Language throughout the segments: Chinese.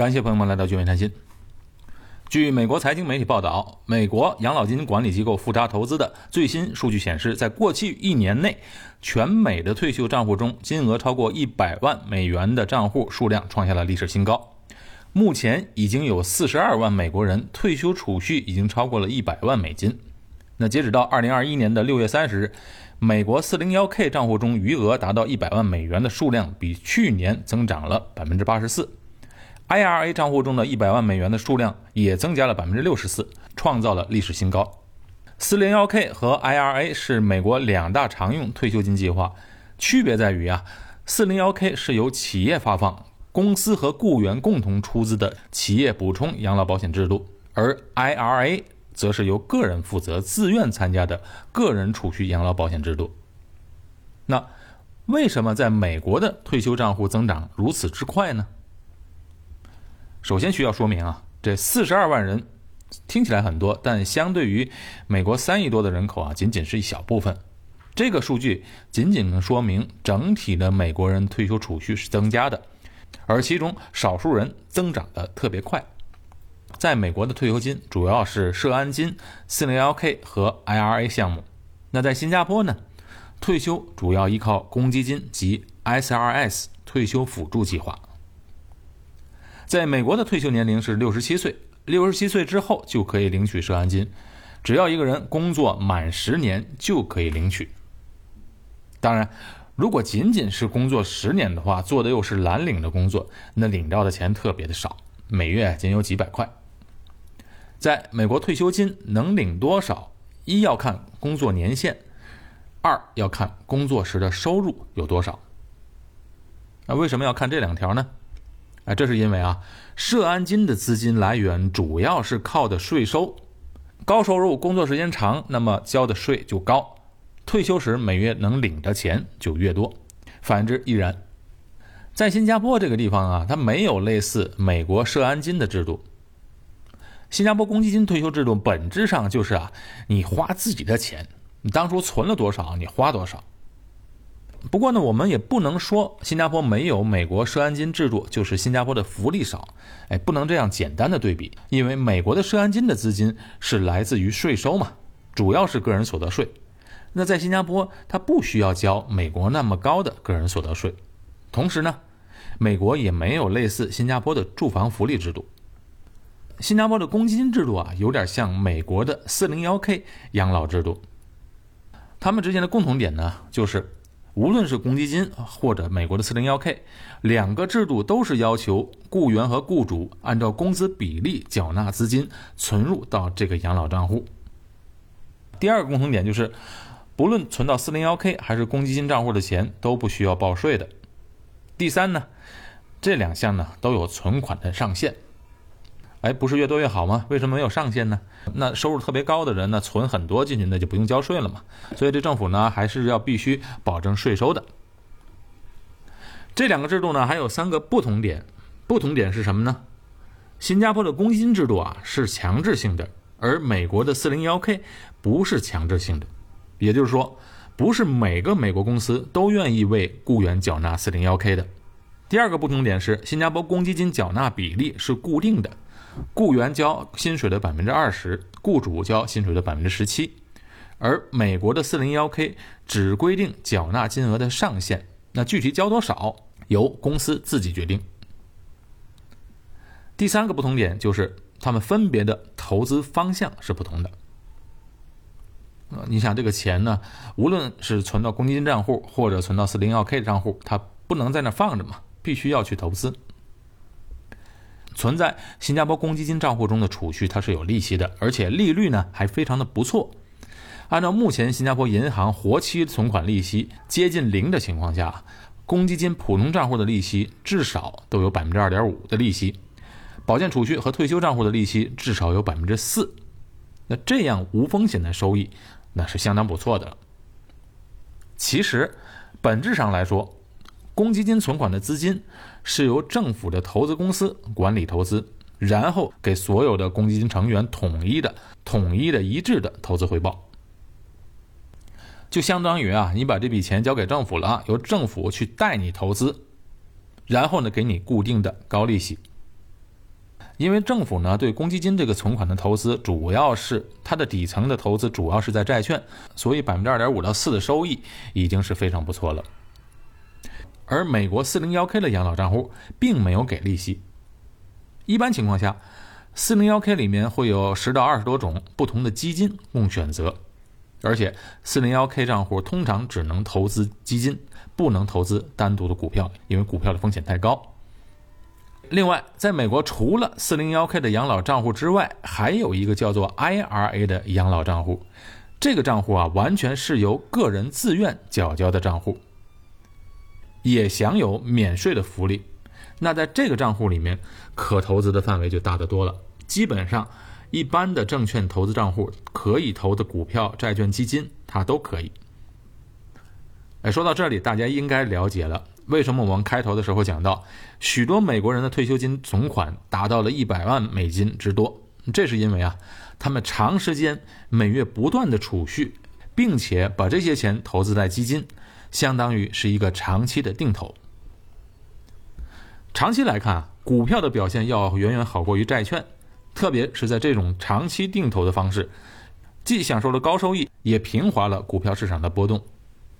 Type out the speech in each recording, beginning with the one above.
感谢朋友们来到聚美谈心。据美国财经媒体报道，美国养老金管理机构富查投资的最新数据显示，在过去一年内，全美的退休账户中，金额超过一百万美元的账户数量创下了历史新高。目前已经有四十二万美国人退休储蓄已经超过了一百万美金。那截止到二零二一年的六月三十日，美国四零幺 K 账户中余额达到一百万美元的数量比去年增长了百分之八十四。IRA 账户中的一百万美元的数量也增加了百分之六十四，创造了历史新高。401k 和 IRA 是美国两大常用退休金计划，区别在于啊，401k 是由企业发放，公司和雇员共同出资的企业补充养老保险制度，而 IRA 则是由个人负责、自愿参加的个人储蓄养老保险制度。那为什么在美国的退休账户增长如此之快呢？首先需要说明啊，这四十二万人听起来很多，但相对于美国三亿多的人口啊，仅仅是一小部分。这个数据仅仅能说明整体的美国人退休储蓄是增加的，而其中少数人增长的特别快。在美国的退休金主要是社安金、401k 和 IRA 项目。那在新加坡呢，退休主要依靠公积金及 SRS 退休辅助计划。在美国的退休年龄是六十七岁，六十七岁之后就可以领取社安金，只要一个人工作满十年就可以领取。当然，如果仅仅是工作十年的话，做的又是蓝领的工作，那领到的钱特别的少，每月仅有几百块。在美国退休金能领多少，一要看工作年限，二要看工作时的收入有多少。那为什么要看这两条呢？啊，这是因为啊，社安金的资金来源主要是靠的税收，高收入工作时间长，那么交的税就高，退休时每月能领的钱就越多。反之亦然。在新加坡这个地方啊，它没有类似美国社安金的制度。新加坡公积金退休制度本质上就是啊，你花自己的钱，你当初存了多少，你花多少。不过呢，我们也不能说新加坡没有美国社安金制度就是新加坡的福利少，哎，不能这样简单的对比，因为美国的社安金的资金是来自于税收嘛，主要是个人所得税。那在新加坡，它不需要交美国那么高的个人所得税，同时呢，美国也没有类似新加坡的住房福利制度。新加坡的公积金制度啊，有点像美国的四零幺 K 养老制度，他们之间的共同点呢，就是。无论是公积金或者美国的 401k，两个制度都是要求雇员和雇主按照工资比例缴纳资金存入到这个养老账户。第二个共同点就是，不论存到 401k 还是公积金账户的钱都不需要报税的。第三呢，这两项呢都有存款的上限。哎，不是越多越好吗？为什么没有上限呢？那收入特别高的人呢，存很多进去，那就不用交税了嘛。所以这政府呢，还是要必须保证税收的。这两个制度呢，还有三个不同点。不同点是什么呢？新加坡的公积金制度啊是强制性的，而美国的 401k 不是强制性的。也就是说，不是每个美国公司都愿意为雇员缴纳 401k 的。第二个不同点是，新加坡公积金缴纳比例是固定的。雇员交薪水的百分之二十，雇主交薪水的百分之十七，而美国的四零幺 K 只规定缴纳金额的上限，那具体交多少由公司自己决定。第三个不同点就是他们分别的投资方向是不同的。呃，你想这个钱呢，无论是存到公积金账户或者存到四零幺 K 的账户，它不能在那放着嘛，必须要去投资。存在新加坡公积金账户中的储蓄，它是有利息的，而且利率呢还非常的不错。按照目前新加坡银行活期存款利息接近零的情况下，公积金普通账户的利息至少都有百分之二点五的利息，保健储蓄和退休账户的利息至少有百分之四。那这样无风险的收益，那是相当不错的。其实，本质上来说。公积金存款的资金是由政府的投资公司管理投资，然后给所有的公积金成员统一的、统一的一致的投资回报，就相当于啊，你把这笔钱交给政府了啊，由政府去带你投资，然后呢给你固定的高利息。因为政府呢对公积金这个存款的投资，主要是它的底层的投资主要是在债券，所以百分之二点五到四的收益已经是非常不错了。而美国四零幺 K 的养老账户并没有给利息。一般情况下，四零幺 K 里面会有十到二十多种不同的基金供选择，而且四零幺 K 账户通常只能投资基金，不能投资单独的股票，因为股票的风险太高。另外，在美国，除了 401k 的养老账户之外，还有一个叫做 IRA 的养老账户。这个账户啊，完全是由个人自愿缴交的账户，也享有免税的福利。那在这个账户里面，可投资的范围就大得多了。基本上，一般的证券投资账户可以投的股票、债券、基金，它都可以。哎，说到这里，大家应该了解了。为什么我们开头的时候讲到，许多美国人的退休金总款达到了一百万美金之多？这是因为啊，他们长时间每月不断的储蓄，并且把这些钱投资在基金，相当于是一个长期的定投。长期来看啊，股票的表现要远远好过于债券，特别是在这种长期定投的方式，既享受了高收益，也平滑了股票市场的波动。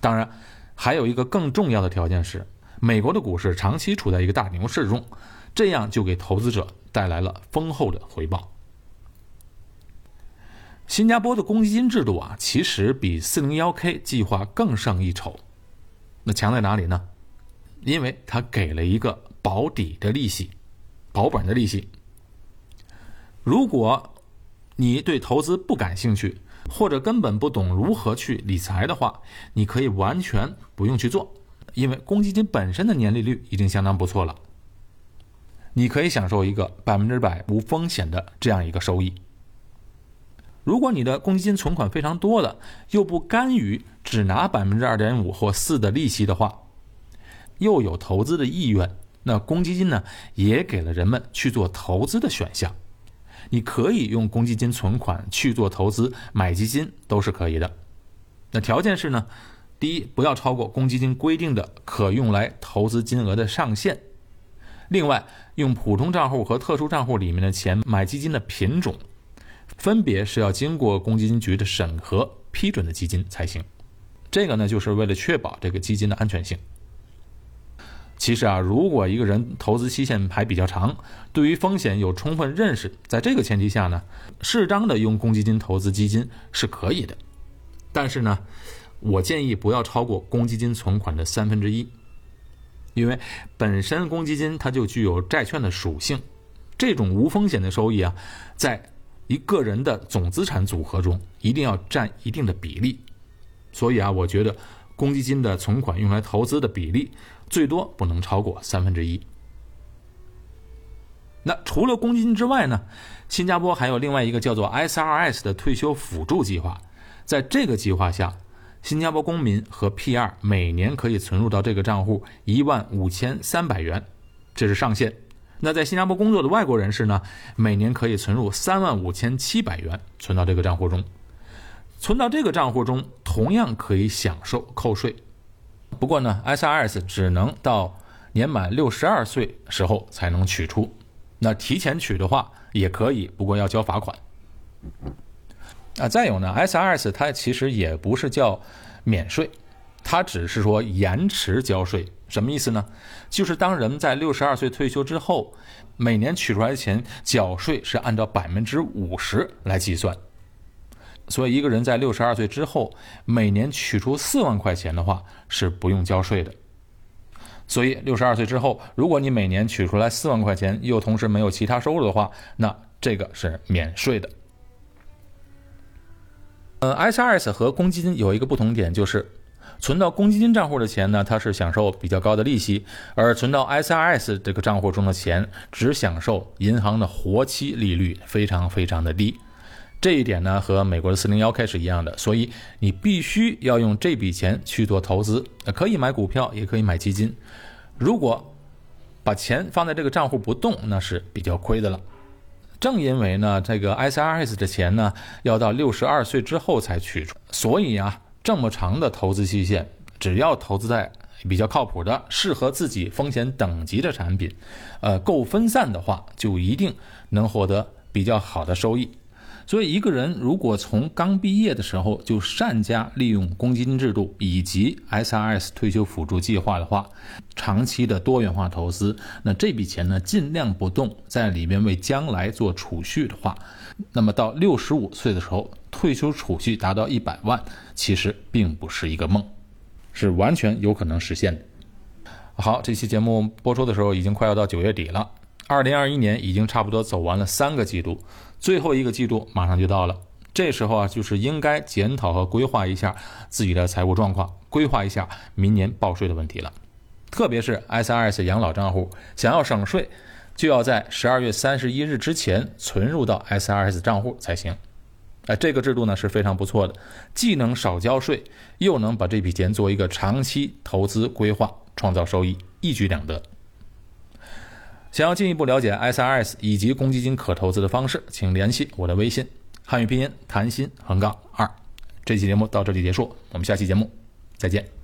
当然。还有一个更重要的条件是，美国的股市长期处在一个大牛市中，这样就给投资者带来了丰厚的回报。新加坡的公积金制度啊，其实比 401k 计划更胜一筹。那强在哪里呢？因为它给了一个保底的利息，保本的利息。如果你对投资不感兴趣，或者根本不懂如何去理财的话，你可以完全不用去做，因为公积金本身的年利率已经相当不错了。你可以享受一个百分之百无风险的这样一个收益。如果你的公积金存款非常多了，又不甘于只拿百分之二点五或四的利息的话，又有投资的意愿，那公积金呢也给了人们去做投资的选项。你可以用公积金存款去做投资，买基金都是可以的。那条件是呢，第一，不要超过公积金规定的可用来投资金额的上限。另外，用普通账户和特殊账户里面的钱买基金的品种，分别是要经过公积金局的审核批准的基金才行。这个呢，就是为了确保这个基金的安全性。其实啊，如果一个人投资期限还比较长，对于风险有充分认识，在这个前提下呢，适当的用公积金投资基金是可以的。但是呢，我建议不要超过公积金存款的三分之一，因为本身公积金它就具有债券的属性，这种无风险的收益啊，在一个人的总资产组合中一定要占一定的比例。所以啊，我觉得公积金的存款用来投资的比例。最多不能超过三分之一。那除了公积金之外呢？新加坡还有另外一个叫做 SRS 的退休辅助计划。在这个计划下，新加坡公民和 PR 每年可以存入到这个账户一万五千三百元，这是上限。那在新加坡工作的外国人士呢，每年可以存入三万五千七百元，存到这个账户中。存到这个账户中，同样可以享受扣税。不过呢，SRS 只能到年满六十二岁时候才能取出，那提前取的话也可以，不过要交罚款。啊，再有呢，SRS 它其实也不是叫免税，它只是说延迟交税。什么意思呢？就是当人们在六十二岁退休之后，每年取出来的钱缴税是按照百分之五十来计算。所以，一个人在六十二岁之后，每年取出四万块钱的话，是不用交税的。所以，六十二岁之后，如果你每年取出来四万块钱，又同时没有其他收入的话，那这个是免税的。呃，SRS 和公积金有一个不同点，就是存到公积金账户的钱呢，它是享受比较高的利息，而存到 SRS 这个账户中的钱，只享受银行的活期利率，非常非常的低。这一点呢，和美国的四零幺 K 是一样的，所以你必须要用这笔钱去做投资，可以买股票，也可以买基金。如果把钱放在这个账户不动，那是比较亏的了。正因为呢，这个 SRS 的钱呢，要到六十二岁之后才取出，所以啊，这么长的投资期限，只要投资在比较靠谱的、适合自己风险等级的产品，呃，够分散的话，就一定能获得比较好的收益。所以，一个人如果从刚毕业的时候就善加利用公积金制度以及 SRS 退休辅助计划的话，长期的多元化投资，那这笔钱呢尽量不动，在里面为将来做储蓄的话，那么到六十五岁的时候，退休储蓄达到一百万，其实并不是一个梦，是完全有可能实现的。好，这期节目播出的时候已经快要到九月底了。二零二一年已经差不多走完了三个季度，最后一个季度马上就到了。这时候啊，就是应该检讨和规划一下自己的财务状况，规划一下明年报税的问题了。特别是 SRS 养老账户，想要省税，就要在十二月三十一日之前存入到 SRS 账户才行。哎，这个制度呢是非常不错的，既能少交税，又能把这笔钱做一个长期投资规划，创造收益，一举两得。想要进一步了解 SRS 以及公积金可投资的方式，请联系我的微信汉语拼音谭鑫横杠二。这期节目到这里结束，我们下期节目再见。